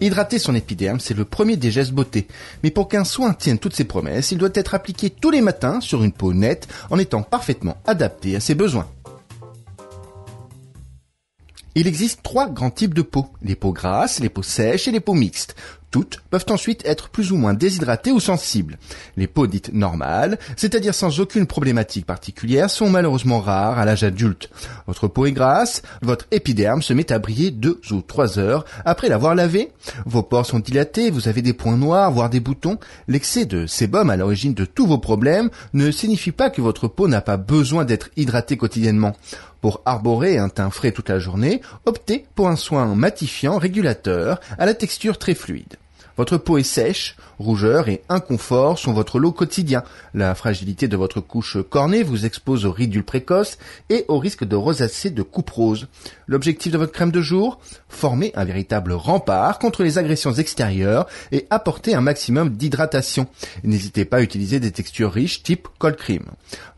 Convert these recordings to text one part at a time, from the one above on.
Hydrater son épiderme, c'est le premier des gestes beauté. Mais pour qu'un soin tienne toutes ses promesses, il doit être appliqué tous les matins sur une peau nette en étant parfaitement adapté à ses besoins. Il existe trois grands types de peau, les peaux grasses, les peaux sèches et les peaux mixtes. Toutes peuvent ensuite être plus ou moins déshydratées ou sensibles. Les peaux dites normales, c'est-à-dire sans aucune problématique particulière, sont malheureusement rares à l'âge adulte. Votre peau est grasse, votre épiderme se met à briller deux ou trois heures après l'avoir lavé. Vos pores sont dilatés, vous avez des points noirs, voire des boutons. L'excès de sébum à l'origine de tous vos problèmes ne signifie pas que votre peau n'a pas besoin d'être hydratée quotidiennement. Pour arborer un teint frais toute la journée, optez pour un soin matifiant régulateur à la texture très fluide. Votre peau est sèche, rougeur et inconfort sont votre lot quotidien. La fragilité de votre couche cornée vous expose aux ridules précoces et au risque de rosacée de coupe rose. L'objectif de votre crème de jour Former un véritable rempart contre les agressions extérieures et apporter un maximum d'hydratation. N'hésitez pas à utiliser des textures riches type cold cream.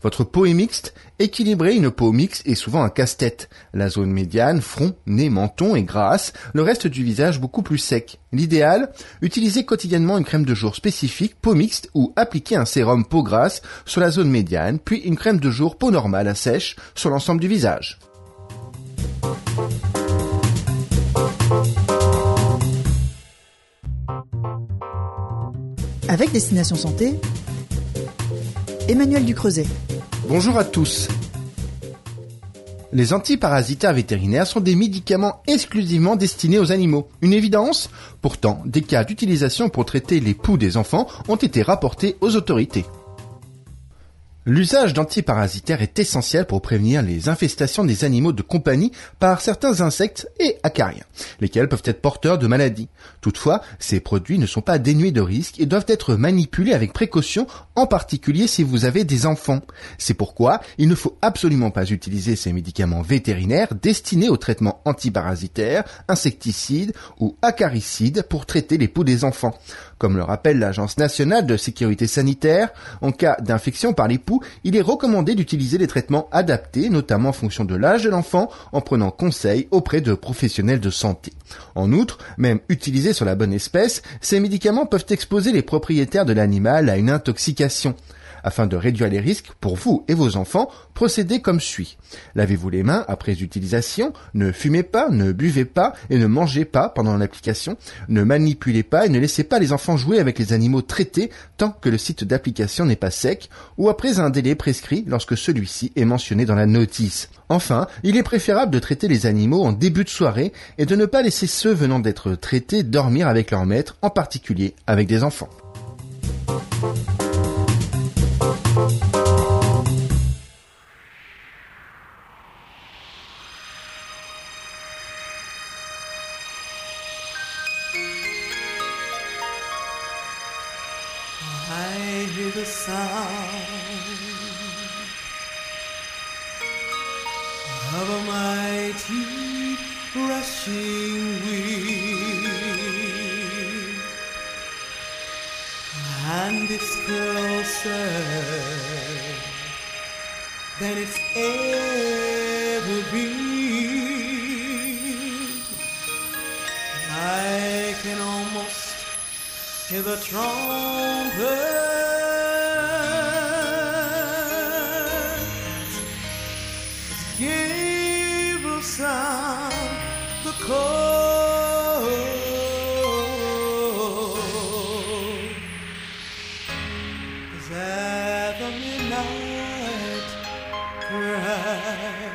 Votre peau est mixte Équilibrer une peau mixte est souvent un casse-tête. La zone médiane, front, nez, menton est grasse, le reste du visage beaucoup plus sec. L'idéal, utiliser quotidiennement une crème de jour spécifique peau mixte ou appliquer un sérum peau grasse sur la zone médiane, puis une crème de jour peau normale à sèche sur l'ensemble du visage. Avec Destination Santé, Emmanuel Ducreuset. Bonjour à tous. Les antiparasitaires vétérinaires sont des médicaments exclusivement destinés aux animaux. Une évidence Pourtant, des cas d'utilisation pour traiter les poux des enfants ont été rapportés aux autorités. L'usage d'antiparasitaires est essentiel pour prévenir les infestations des animaux de compagnie par certains insectes et acariens, lesquels peuvent être porteurs de maladies. Toutefois, ces produits ne sont pas dénués de risques et doivent être manipulés avec précaution, en particulier si vous avez des enfants. C'est pourquoi il ne faut absolument pas utiliser ces médicaments vétérinaires destinés au traitement antiparasitaire, insecticides ou acaricides pour traiter les poux des enfants. Comme le rappelle l'Agence nationale de sécurité sanitaire, en cas d'infection par les il est recommandé d'utiliser des traitements adaptés, notamment en fonction de l'âge de l'enfant, en prenant conseil auprès de professionnels de santé. En outre, même utilisés sur la bonne espèce, ces médicaments peuvent exposer les propriétaires de l'animal à une intoxication. Afin de réduire les risques pour vous et vos enfants, procédez comme suit. Lavez-vous les mains après utilisation, ne fumez pas, ne buvez pas et ne mangez pas pendant l'application, ne manipulez pas et ne laissez pas les enfants jouer avec les animaux traités tant que le site d'application n'est pas sec ou après un délai prescrit lorsque celui-ci est mentionné dans la notice. Enfin, il est préférable de traiter les animaux en début de soirée et de ne pas laisser ceux venant d'être traités dormir avec leur maître, en particulier avec des enfants. the sound of a mighty rushing wind, and it's closer than it's ever been. I can almost hear the trumpet. Midnight cry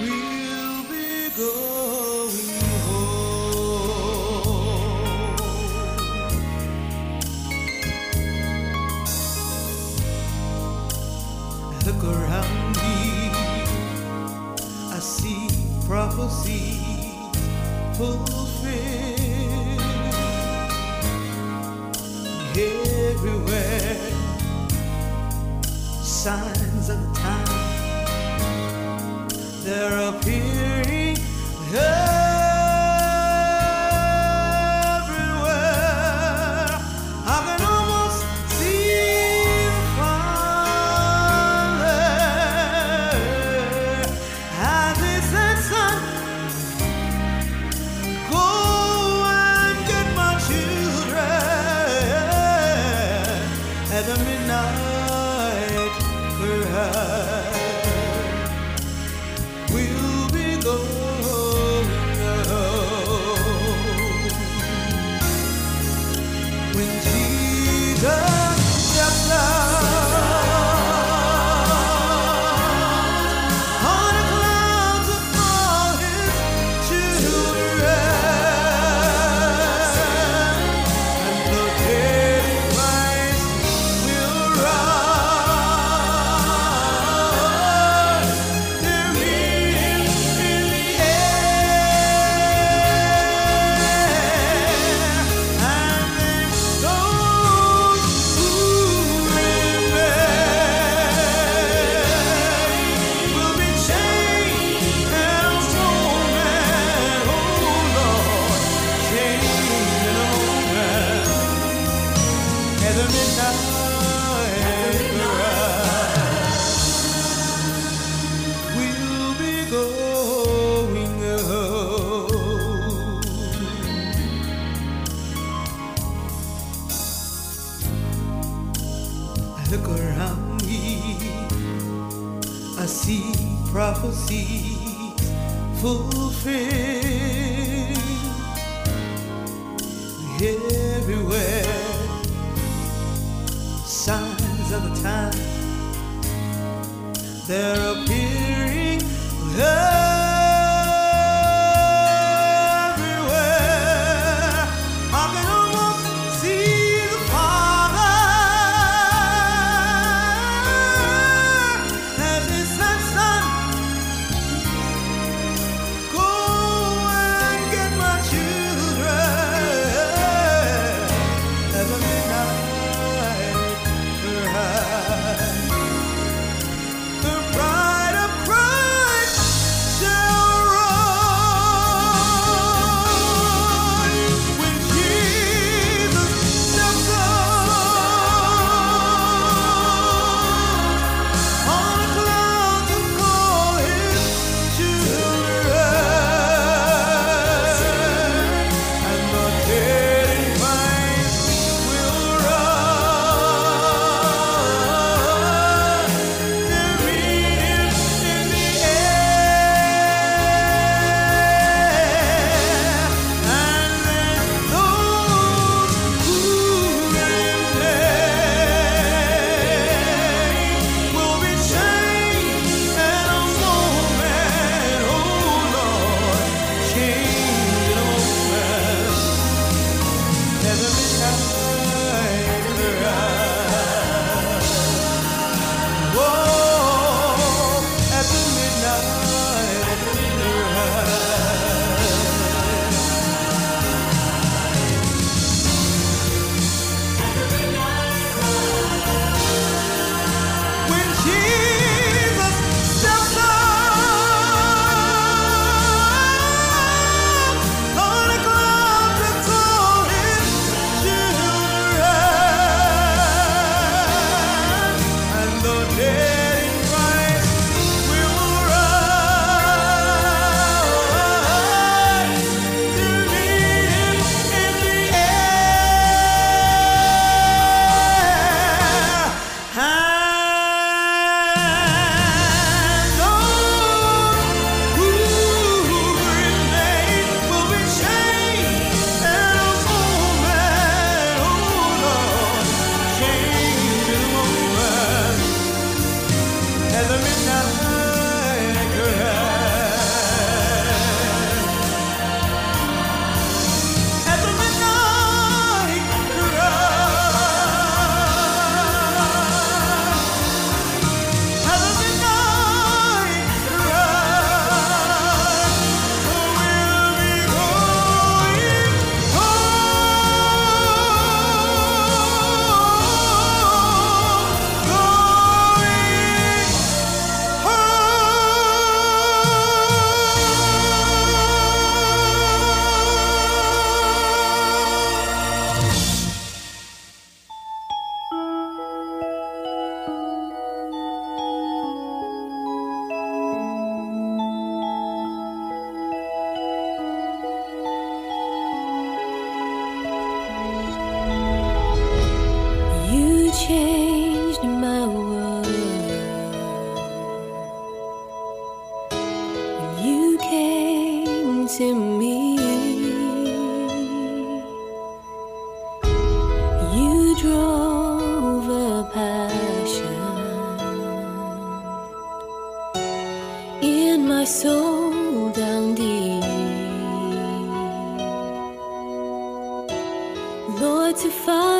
we'll be going my soul down deep. Lord, to find.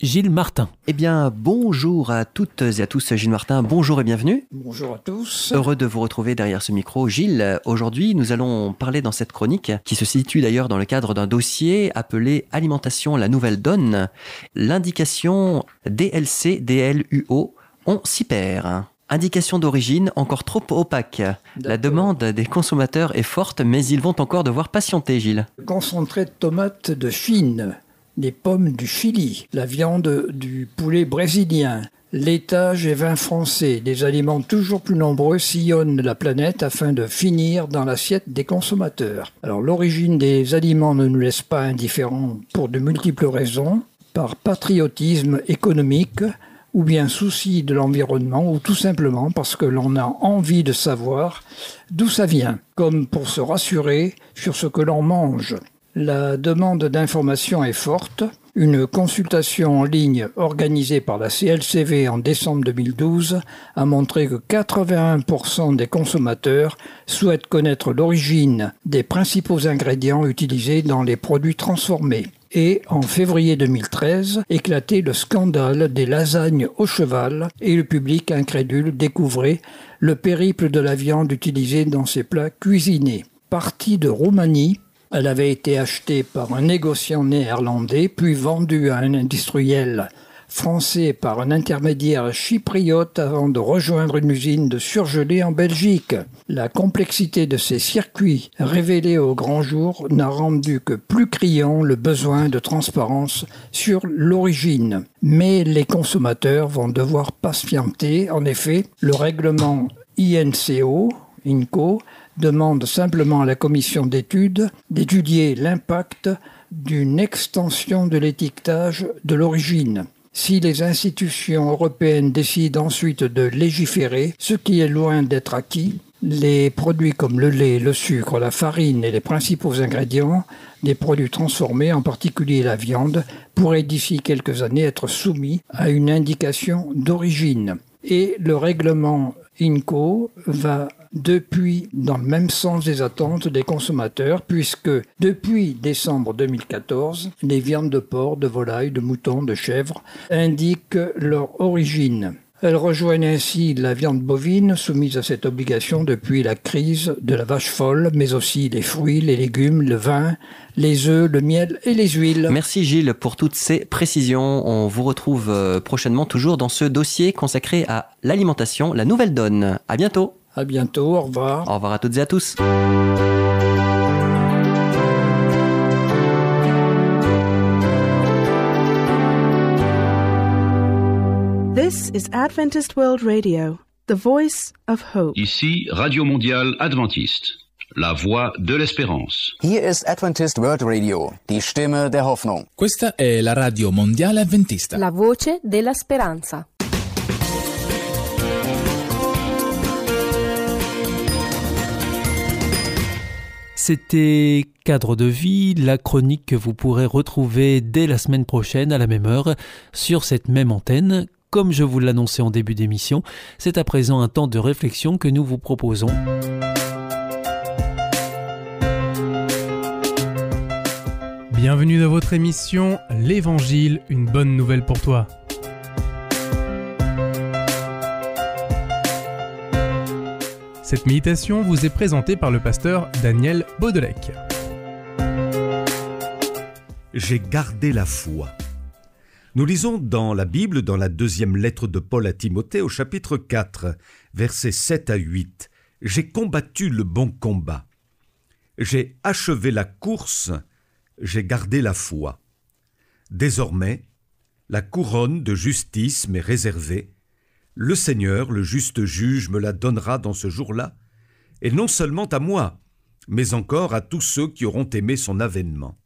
Gilles Martin. Eh bien, bonjour à toutes et à tous, Gilles Martin, bonjour et bienvenue. Bonjour à tous. Heureux de vous retrouver derrière ce micro. Gilles, aujourd'hui, nous allons parler dans cette chronique, qui se situe d'ailleurs dans le cadre d'un dossier appelé Alimentation, la nouvelle donne, l'indication DLC, DLUO, on s'y perd. Indication d'origine encore trop opaque. La demande des consommateurs est forte, mais ils vont encore devoir patienter, Gilles. Concentré de tomates de Chine, les pommes du Chili, la viande du poulet brésilien, laitage et vin français, des aliments toujours plus nombreux sillonnent la planète afin de finir dans l'assiette des consommateurs. Alors l'origine des aliments ne nous laisse pas indifférents pour de multiples raisons, par patriotisme économique, ou bien souci de l'environnement, ou tout simplement parce que l'on a envie de savoir d'où ça vient, comme pour se rassurer sur ce que l'on mange. La demande d'information est forte. Une consultation en ligne organisée par la CLCV en décembre 2012 a montré que 81% des consommateurs souhaitent connaître l'origine des principaux ingrédients utilisés dans les produits transformés. Et en février 2013, éclatait le scandale des lasagnes au cheval et le public incrédule découvrait le périple de la viande utilisée dans ces plats cuisinés. Partie de Roumanie, elle avait été achetée par un négociant néerlandais, puis vendue à un industriel français par un intermédiaire chypriote avant de rejoindre une usine de surgelés en Belgique. La complexité de ces circuits révélés au grand jour n'a rendu que plus criant le besoin de transparence sur l'origine. Mais les consommateurs vont devoir patienter. En effet, le règlement INCO, INCO, demande simplement à la commission d'études d'étudier l'impact d'une extension de l'étiquetage de l'origine. Si les institutions européennes décident ensuite de légiférer, ce qui est loin d'être acquis, les produits comme le lait, le sucre, la farine et les principaux ingrédients des produits transformés, en particulier la viande, pourraient d'ici quelques années être soumis à une indication d'origine. Et le règlement INCO va depuis dans le même sens des attentes des consommateurs, puisque depuis décembre 2014, les viandes de porc, de volaille, de mouton, de chèvre indiquent leur origine. Elles rejoignent ainsi la viande bovine soumise à cette obligation depuis la crise de la vache folle, mais aussi les fruits, les légumes, le vin, les œufs, le miel et les huiles. Merci Gilles pour toutes ces précisions. On vous retrouve euh, prochainement toujours dans ce dossier consacré à l'alimentation, la nouvelle donne. À bientôt. À bientôt, au revoir. Au revoir à toutes et à tous. This is Adventist World Radio, the voice of hope. Ici Radio Mondiale Adventiste, la voix de l'espérance. Hier ist Adventist World Radio, die Stimme der Hoffnung. Questa è la radio mondiale adventista. La voce della speranza. C'était Cadre de vie, la chronique que vous pourrez retrouver dès la semaine prochaine à la même heure sur cette même antenne. Comme je vous l'annonçais en début d'émission, c'est à présent un temps de réflexion que nous vous proposons. Bienvenue dans votre émission L'Évangile, une bonne nouvelle pour toi. Cette méditation vous est présentée par le pasteur Daniel Baudelec. J'ai gardé la foi. Nous lisons dans la Bible, dans la deuxième lettre de Paul à Timothée, au chapitre 4, versets 7 à 8. J'ai combattu le bon combat. J'ai achevé la course, j'ai gardé la foi. Désormais, la couronne de justice m'est réservée. Le Seigneur, le juste juge, me la donnera dans ce jour-là, et non seulement à moi, mais encore à tous ceux qui auront aimé son avènement.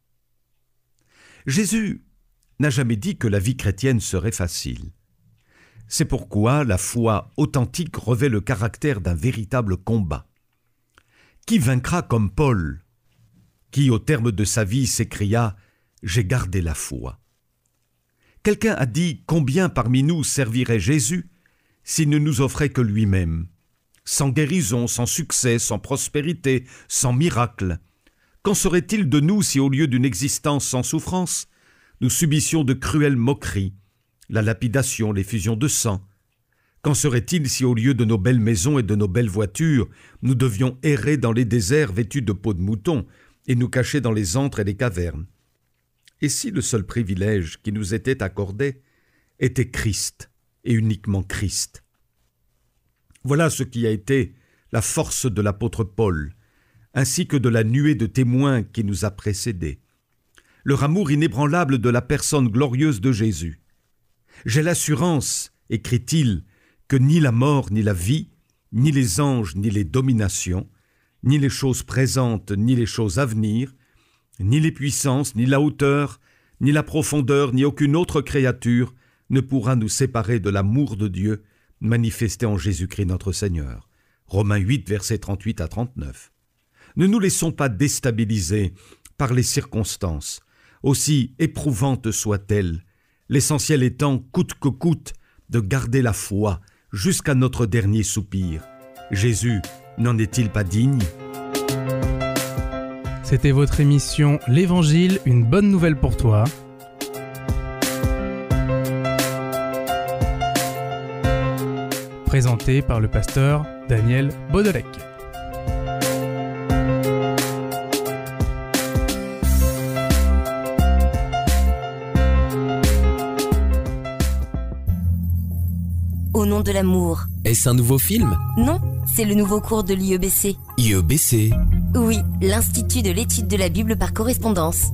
Jésus n'a jamais dit que la vie chrétienne serait facile. C'est pourquoi la foi authentique revêt le caractère d'un véritable combat. Qui vaincra comme Paul, qui au terme de sa vie s'écria ⁇ J'ai gardé la foi ⁇ Quelqu'un a dit combien parmi nous servirait Jésus s'il ne nous offrait que lui-même, sans guérison, sans succès, sans prospérité, sans miracle. Qu'en serait-il de nous si au lieu d'une existence sans souffrance, nous subissions de cruelles moqueries, la lapidation, l'effusion de sang? Qu'en serait-il si au lieu de nos belles maisons et de nos belles voitures, nous devions errer dans les déserts vêtus de peaux de mouton et nous cacher dans les antres et les cavernes? Et si le seul privilège qui nous était accordé était Christ? Et uniquement Christ Voilà ce qui a été la force de l'apôtre Paul, ainsi que de la nuée de témoins qui nous a précédés leur amour inébranlable de la personne glorieuse de Jésus. J'ai l'assurance, écrit-il, que ni la mort ni la vie, ni les anges ni les dominations, ni les choses présentes ni les choses à venir, ni les puissances, ni la hauteur, ni la profondeur, ni aucune autre créature ne pourra nous séparer de l'amour de Dieu manifesté en Jésus-Christ notre Seigneur. Romains 8, versets 38 à 39. Ne nous laissons pas déstabiliser par les circonstances, aussi éprouvantes soient-elles, l'essentiel étant, coûte que coûte, de garder la foi jusqu'à notre dernier soupir. Jésus n'en est-il pas digne? C'était votre émission L'Évangile, une bonne nouvelle pour toi. Présentée par le pasteur Daniel Baudelec. Au nom de l'amour. Est-ce un nouveau film? Non, c'est le nouveau cours de l'IEBC. IEBC Oui, l'Institut de l'étude de la Bible par correspondance.